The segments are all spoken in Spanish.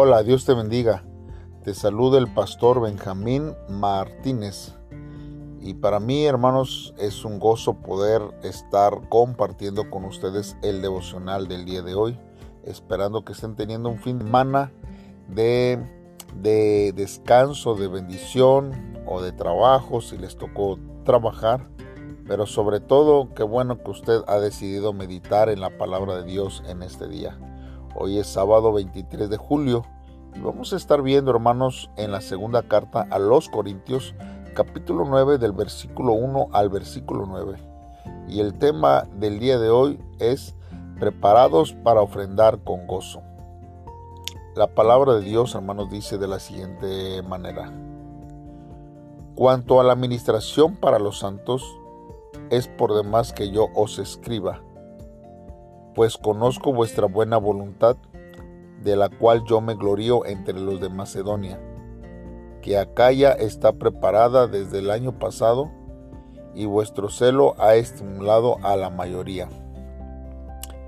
Hola, Dios te bendiga. Te saluda el pastor Benjamín Martínez. Y para mí, hermanos, es un gozo poder estar compartiendo con ustedes el devocional del día de hoy, esperando que estén teniendo un fin de semana de, de descanso, de bendición o de trabajo, si les tocó trabajar. Pero sobre todo, qué bueno que usted ha decidido meditar en la palabra de Dios en este día. Hoy es sábado 23 de julio y vamos a estar viendo, hermanos, en la segunda carta a los Corintios, capítulo 9 del versículo 1 al versículo 9. Y el tema del día de hoy es preparados para ofrendar con gozo. La palabra de Dios, hermanos, dice de la siguiente manera. Cuanto a la administración para los santos, es por demás que yo os escriba pues conozco vuestra buena voluntad, de la cual yo me glorío entre los de Macedonia, que Acaya está preparada desde el año pasado, y vuestro celo ha estimulado a la mayoría.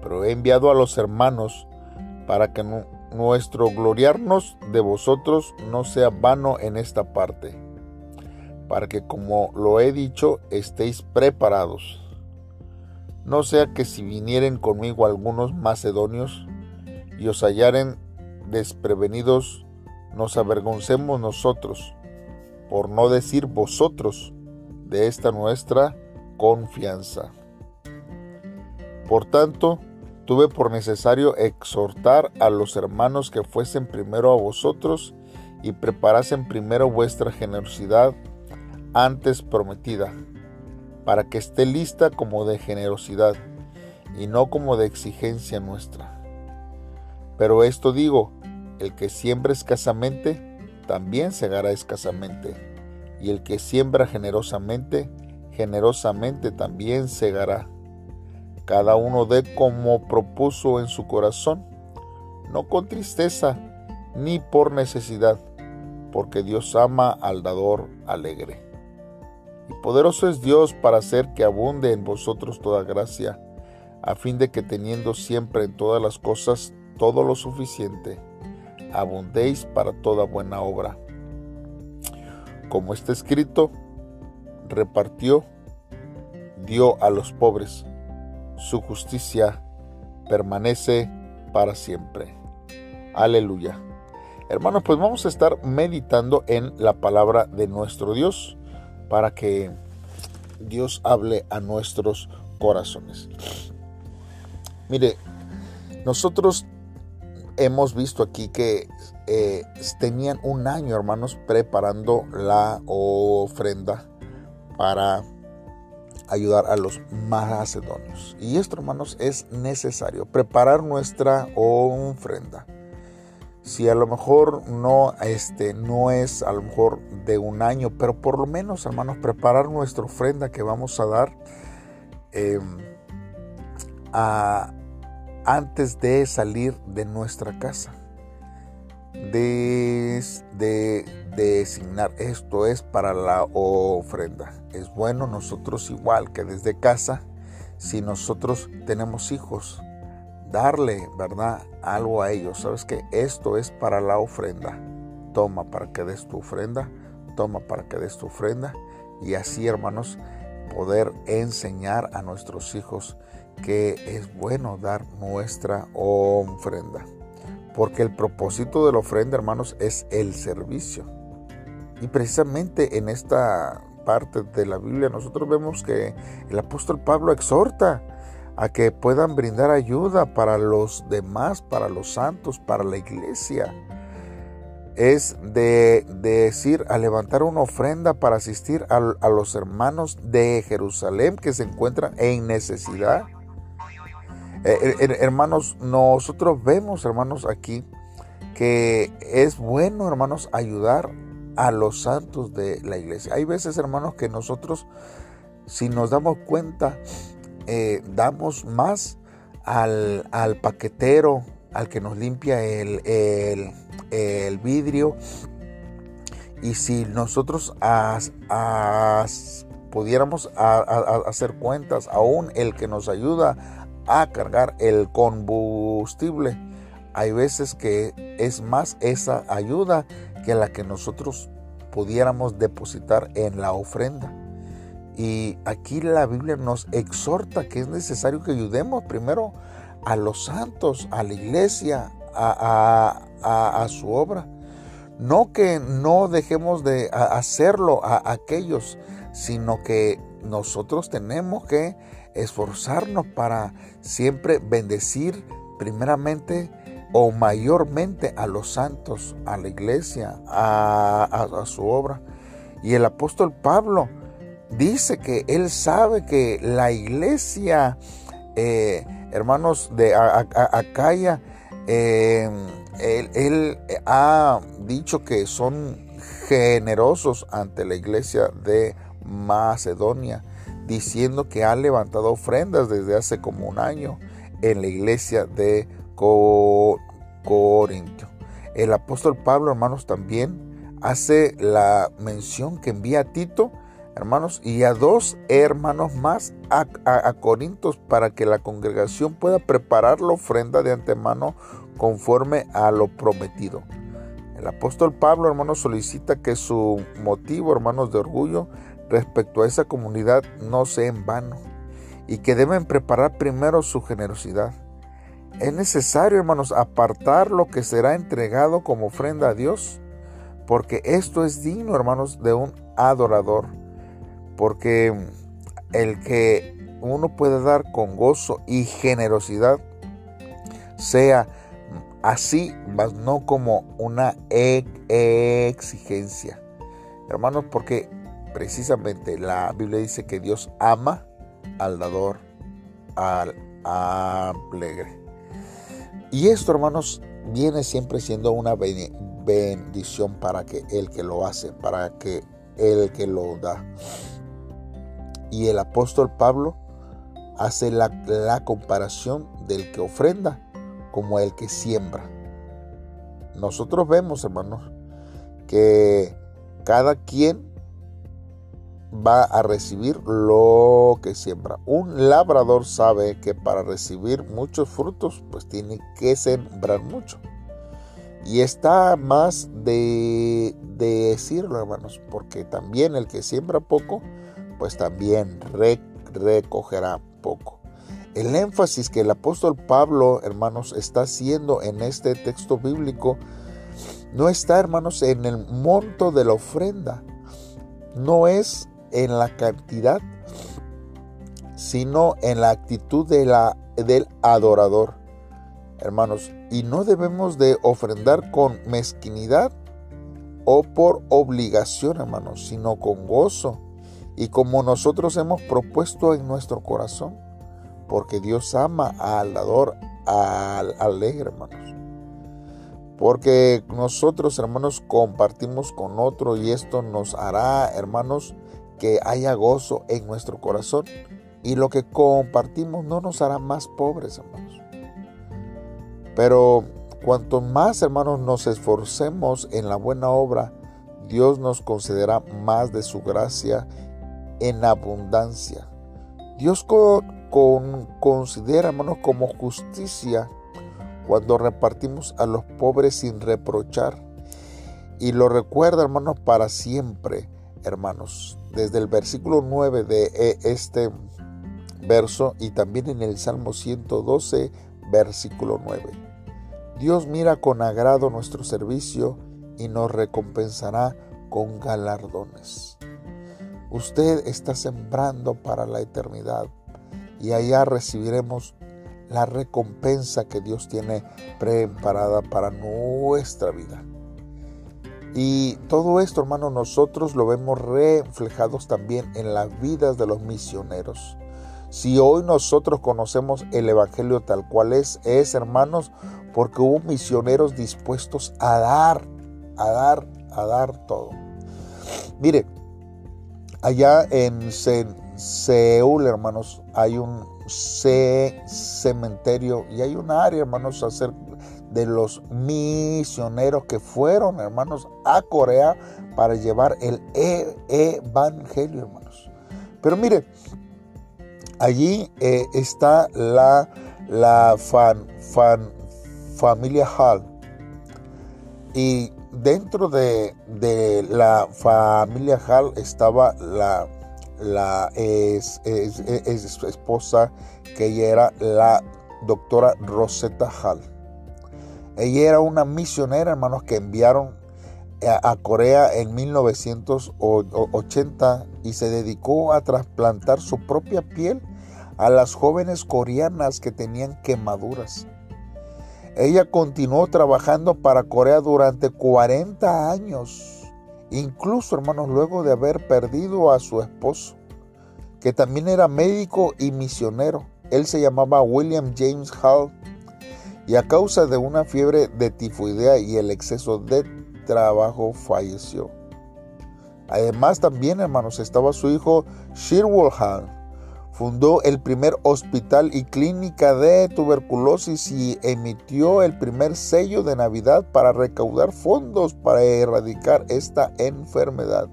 Pero he enviado a los hermanos para que nuestro gloriarnos de vosotros no sea vano en esta parte, para que como lo he dicho estéis preparados no sea que si vinieren conmigo algunos macedonios y os hallaren desprevenidos, nos avergoncemos nosotros, por no decir vosotros, de esta nuestra confianza. Por tanto, tuve por necesario exhortar a los hermanos que fuesen primero a vosotros y preparasen primero vuestra generosidad antes prometida para que esté lista como de generosidad y no como de exigencia nuestra. Pero esto digo, el que siembra escasamente, también segará escasamente, y el que siembra generosamente, generosamente también segará. Cada uno dé como propuso en su corazón, no con tristeza ni por necesidad, porque Dios ama al dador alegre. Y poderoso es Dios para hacer que abunde en vosotros toda gracia, a fin de que teniendo siempre en todas las cosas todo lo suficiente, abundéis para toda buena obra. Como está escrito, repartió, dio a los pobres, su justicia permanece para siempre. Aleluya. Hermanos, pues vamos a estar meditando en la palabra de nuestro Dios para que Dios hable a nuestros corazones. Mire, nosotros hemos visto aquí que eh, tenían un año, hermanos, preparando la ofrenda para ayudar a los macedonios. Y esto, hermanos, es necesario, preparar nuestra ofrenda si a lo mejor no, este, no es a lo mejor de un año, pero por lo menos, hermanos, preparar nuestra ofrenda que vamos a dar em, antes de salir de nuestra casa. De, de, designar esto es para la ofrenda. Es bueno nosotros igual que desde casa, si nosotros tenemos hijos, darle, ¿verdad? Algo a ellos. Sabes que esto es para la ofrenda. Toma para que des tu ofrenda. Toma para que des tu ofrenda. Y así, hermanos, poder enseñar a nuestros hijos que es bueno dar nuestra ofrenda. Porque el propósito de la ofrenda, hermanos, es el servicio. Y precisamente en esta parte de la Biblia nosotros vemos que el apóstol Pablo exhorta a que puedan brindar ayuda para los demás, para los santos, para la iglesia. Es de, decir, a levantar una ofrenda para asistir a, los hermanos de Jerusalén que se encuentran en necesidad. Eh, eh, hermanos, nosotros vemos, hermanos, aquí que es bueno, hermanos, ayudar a los santos de la iglesia. Hay veces, hermanos, que nosotros, si nos damos cuenta, eh, damos más al, paquetero, al que nos limpia el, el, vidrio. Y si nosotros pudiéramos hacer cuentas, aún el que nos ayuda a cargar el combustible, hay veces que es más esa ayuda que la que nosotros pudiéramos depositar en la ofrenda. Y aquí la Biblia nos exhorta que es necesario que ayudemos primero a los santos, a la iglesia, a, su obra. No que no dejemos de hacerlo a aquellos, sino que nosotros tenemos que esforzarnos para siempre bendecir primeramente o mayormente a los santos, a la iglesia, a, su obra. Y el apóstol Pablo dice que él sabe que la iglesia, eh, hermanos de Acaya, eh, él, él, ha dicho que son generosos ante la iglesia de Macedonia, diciendo que ha levantado ofrendas desde hace como un año en la iglesia de Corintio. El apóstol Pablo, hermanos, también hace la mención que envía a Tito, hermanos, y a dos hermanos más a, a, Corintios para que la congregación pueda preparar la ofrenda de antemano conforme a lo prometido. El apóstol Pablo, hermanos, solicita que su motivo, hermanos, de orgullo respecto a esa comunidad no sea en vano y que deben preparar primero su generosidad. Es necesario, hermanos, apartar lo que será entregado como ofrenda a Dios, porque esto es digno, hermanos, de un adorador, porque el que uno puede dar con gozo y generosidad sea así, mas no como una exigencia. Hermanos, porque precisamente la Biblia dice que Dios ama al dador, al alegre. Y esto, hermanos, viene siempre siendo una bendición para que el que lo hace, para que el que lo da. Y el apóstol Pablo hace la, comparación del que ofrenda como el que siembra. Nosotros vemos, hermanos, que cada quien va a recibir lo que siembra. Un labrador sabe que para recibir muchos frutos, pues tiene que sembrar mucho. Y está más de, decirlo, hermanos, porque también el que siembra poco, pues también recogerá poco. El énfasis que el apóstol Pablo, hermanos, está haciendo en este texto bíblico, no está, hermanos, en el monto de la ofrenda. No es en la cantidad, sino en la actitud de la, del adorador. Hermanos, y no debemos de ofrendar con mezquinidad o por obligación, hermanos, sino con gozo y como nosotros hemos propuesto en nuestro corazón, porque Dios ama al dador, al alegre, hermanos. Porque nosotros, hermanos, compartimos con otro y esto nos hará, hermanos, que haya gozo en nuestro corazón y lo que compartimos no nos hará más pobres, hermanos. Pero cuanto más, hermanos, nos esforcemos en la buena obra, Dios nos concederá más de su gracia en abundancia. Dios con, considera, hermanos, como justicia cuando repartimos a los pobres sin reprochar. Y lo recuerda, hermanos, para siempre, hermanos desde el versículo 9 de eh, este verso y también en el Salmo 112, versículo 9. Dios mira con agrado nuestro servicio y nos recompensará con galardones. Usted está sembrando para la eternidad y allá recibiremos la recompensa que Dios tiene preparada para nuestra vida. Y todo esto, hermano, nosotros lo vemos reflejados también en las vidas de los misioneros. Si hoy nosotros conocemos el Evangelio tal cual es, es, hermanos, porque hubo misioneros dispuestos a dar, a dar, a dar todo. Mire, allá en Seúl, hermanos, hay un cementerio y hay un área, hermanos, hacer de los misioneros que fueron, hermanos, a Corea para llevar el e-, evangelio, hermanos. Pero mire, allí eh, está la, la familia Hall. Y dentro de, la familia Hall estaba la, esposa que ella era la doctora Rosetta Hall. Ella era una misionera, hermanos, que enviaron a Corea en 1980 y se dedicó a trasplantar su propia piel a las jóvenes coreanas que tenían quemaduras. Ella continuó trabajando para Corea durante 40 años, incluso hermanos, luego de haber perdido a su esposo, que también era médico y misionero. Él se llamaba William James Hall y a causa de una fiebre de tifoidea y el exceso de trabajo falleció. Además también, hermanos, estaba su hijo Shirwell Hall. Fundó el primer hospital y clínica de tuberculosis y emitió el primer sello de Navidad para recaudar fondos para erradicar esta enfermedad.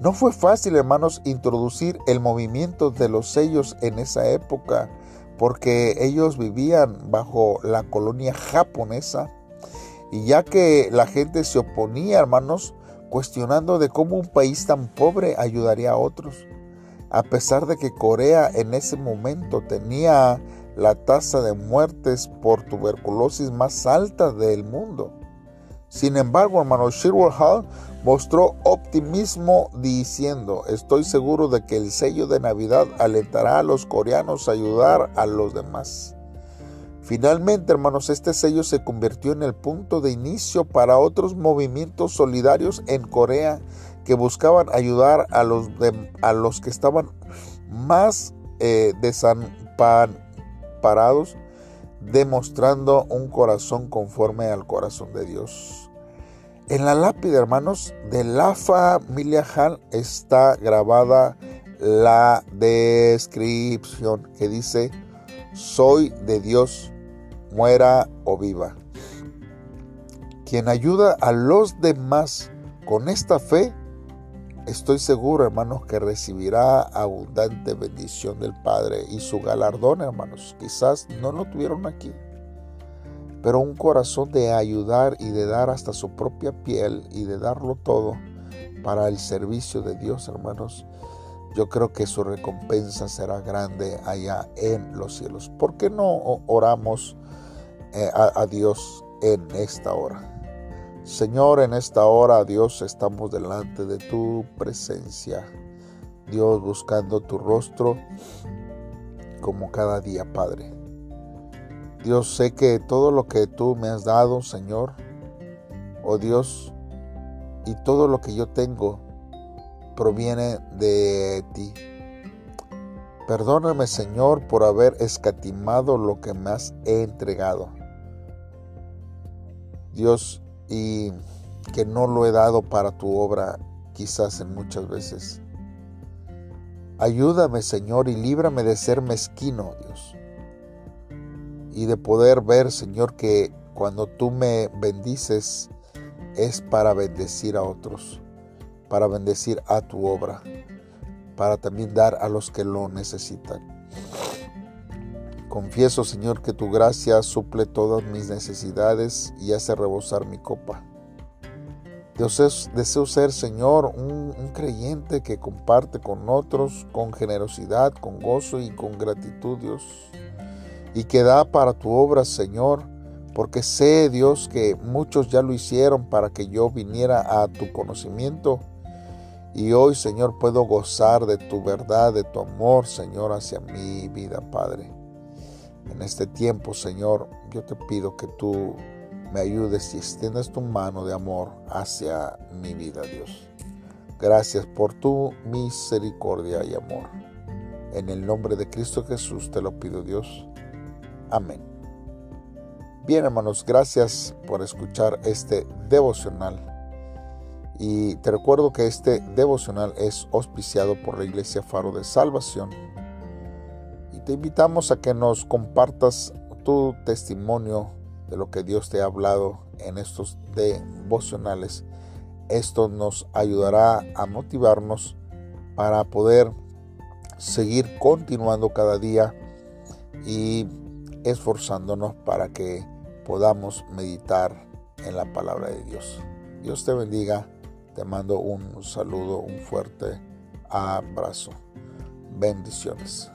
No fue fácil, hermanos, introducir el movimiento de los sellos en esa época, porque ellos vivían bajo la colonia japonesa y ya que la gente se oponía, hermanos, cuestionando de cómo un país tan pobre ayudaría a otros, a pesar de que Corea en ese momento tenía la tasa de muertes por tuberculosis más alta del mundo. Sin embargo, hermano Shirwell Hall mostró optimismo diciendo, estoy seguro de que el sello de Navidad alentará a los coreanos a ayudar a los demás. Finalmente, hermanos, este sello se convirtió en el punto de inicio para otros movimientos solidarios en Corea que buscaban ayudar a los, a los que estaban más eh, desamparados, demostrando un corazón conforme al corazón de Dios. En la lápida, hermanos, de la familia Hall está grabada la descripción que dice, soy de Dios muera o viva. Quien ayuda a los demás con esta fe, estoy seguro, hermanos, que recibirá abundante bendición del Padre y su galardón, hermanos. Quizás no lo tuvieron aquí, pero un corazón de ayudar y de dar hasta su propia piel y de darlo todo para el servicio de Dios, hermanos. Yo creo que su recompensa será grande allá en los cielos. ¿Por qué no oramos? Eh, a, Dios en esta hora. Señor, en esta hora, Dios, estamos delante de tu presencia. Dios, buscando tu rostro como cada día, Padre. Dios, sé que todo lo que tú me has dado, Señor, oh Dios, y todo lo que yo tengo proviene de ti. Perdóname, Señor, por haber escatimado lo que me has entregado. Dios, y que no lo he dado para tu obra quizás en muchas veces. Ayúdame, Señor, y líbrame de ser mezquino, Dios. Y de poder ver, Señor, que cuando tú me bendices es para bendecir a otros, para bendecir a tu obra, para también dar a los que lo necesitan. Confieso, Señor, que tu gracia suple todas mis necesidades y hace rebosar mi copa. Deseo, ser, Señor, un, un creyente que comparte con otros con generosidad, con gozo y con gratitud, Dios. Y que da para tu obra, Señor, porque sé, Dios, que muchos ya lo hicieron para que yo viniera a tu conocimiento. Y hoy, Señor, puedo gozar de tu verdad, de tu amor, Señor, hacia mi vida, Padre. En este tiempo, Señor, yo te pido que tú me ayudes y extiendas tu mano de amor hacia mi vida, Dios. Gracias por tu misericordia y amor. En el nombre de Cristo Jesús te lo pido, Dios. Amén. Bien, hermanos, gracias por escuchar este devocional. Y te recuerdo que este devocional es auspiciado por la Iglesia Faro de Salvación te invitamos a que nos compartas tu testimonio de lo que Dios te ha hablado en estos devocionales. Esto nos ayudará a motivarnos para poder seguir continuando cada día y esforzándonos para que podamos meditar en la palabra de Dios. Dios te bendiga, te mando un saludo, un fuerte abrazo. Bendiciones.